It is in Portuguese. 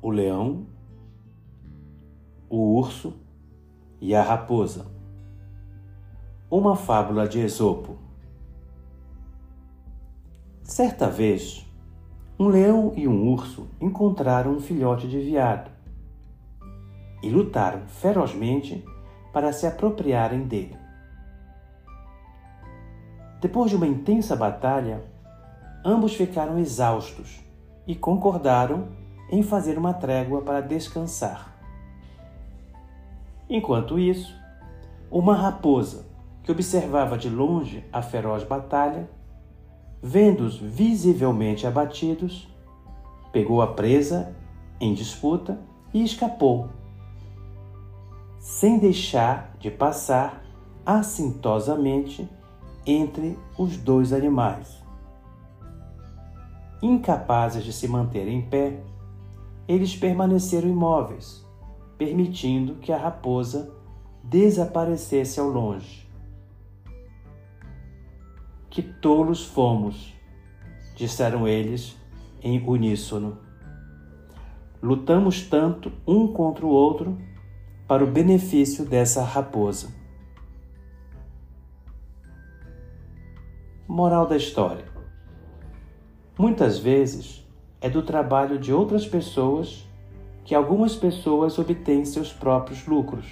O leão, o urso e a raposa. Uma fábula de Esopo. Certa vez, um leão e um urso encontraram um filhote de veado e lutaram ferozmente para se apropriarem dele. Depois de uma intensa batalha, ambos ficaram exaustos e concordaram em fazer uma trégua para descansar. Enquanto isso, uma raposa, que observava de longe a feroz batalha, vendo-os visivelmente abatidos, pegou a presa em disputa e escapou sem deixar de passar assintosamente entre os dois animais. Incapazes de se manter em pé, eles permaneceram imóveis, permitindo que a raposa desaparecesse ao longe. Que tolos fomos, disseram eles em uníssono. Lutamos tanto um contra o outro para o benefício dessa raposa. Moral da história: Muitas vezes é do trabalho de outras pessoas que algumas pessoas obtêm seus próprios lucros.